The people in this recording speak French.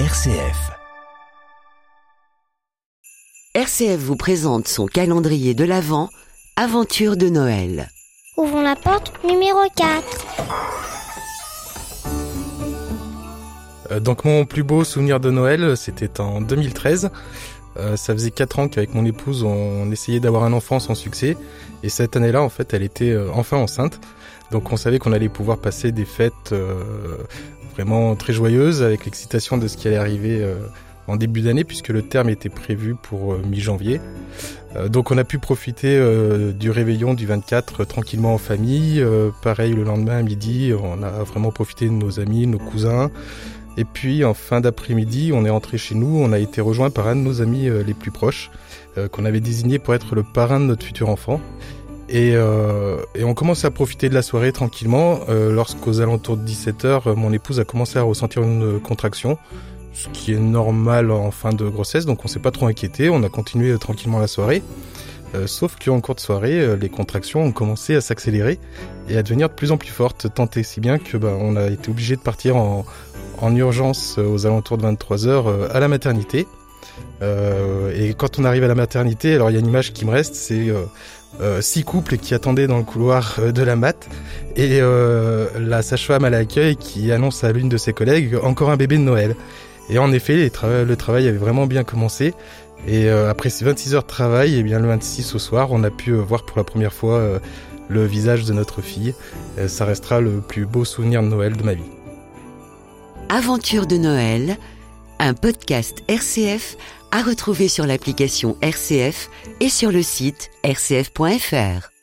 RCF. RCF vous présente son calendrier de l'Avent, Aventure de Noël. Ouvrons la porte numéro 4. Euh, Donc mon plus beau souvenir de Noël, c'était en 2013. Euh, ça faisait 4 ans qu'avec mon épouse, on essayait d'avoir un enfant sans succès. Et cette année-là, en fait, elle était euh, enfin enceinte. Donc on savait qu'on allait pouvoir passer des fêtes euh, vraiment très joyeuses avec l'excitation de ce qui allait arriver euh, en début d'année puisque le terme était prévu pour euh, mi-janvier. Euh, donc on a pu profiter du réveillon du 24 euh, tranquillement en famille. Pareil le lendemain à midi, on a vraiment profité de nos amis, nos cousins. Et puis en fin d'après-midi, on est rentré chez nous, on a été rejoint par un de nos amis les plus proches, qu'on avait désigné pour être le parrain de notre futur enfant. Et, euh, et on commence à profiter de la soirée tranquillement, euh, lorsqu'aux alentours de 17h, mon épouse a commencé à ressentir une contraction, ce qui est normal en fin de grossesse, donc on s'est pas trop inquiété, on a continué euh, tranquillement la soirée. Euh, sauf qu'en cours de soirée, euh, les contractions ont commencé à s'accélérer et à devenir de plus en plus fortes, tant et si bien que bah, on a été obligé de partir en, en urgence euh, aux alentours de 23h euh, à la maternité. Euh, et quand on arrive à la maternité, alors il y a une image qui me reste, c'est euh, euh, six couples qui attendaient dans le couloir de la mat et la sage-femme à l'accueil qui annonce à l'une de ses collègues encore un bébé de Noël. Et en effet, le travail avait vraiment bien commencé. Et après ces 26 heures de travail, et bien le 26 au soir, on a pu voir pour la première fois le visage de notre fille. Ça restera le plus beau souvenir de Noël de ma vie. Aventure de Noël, un podcast RCF à retrouver sur l'application RCF et sur le site rcf.fr.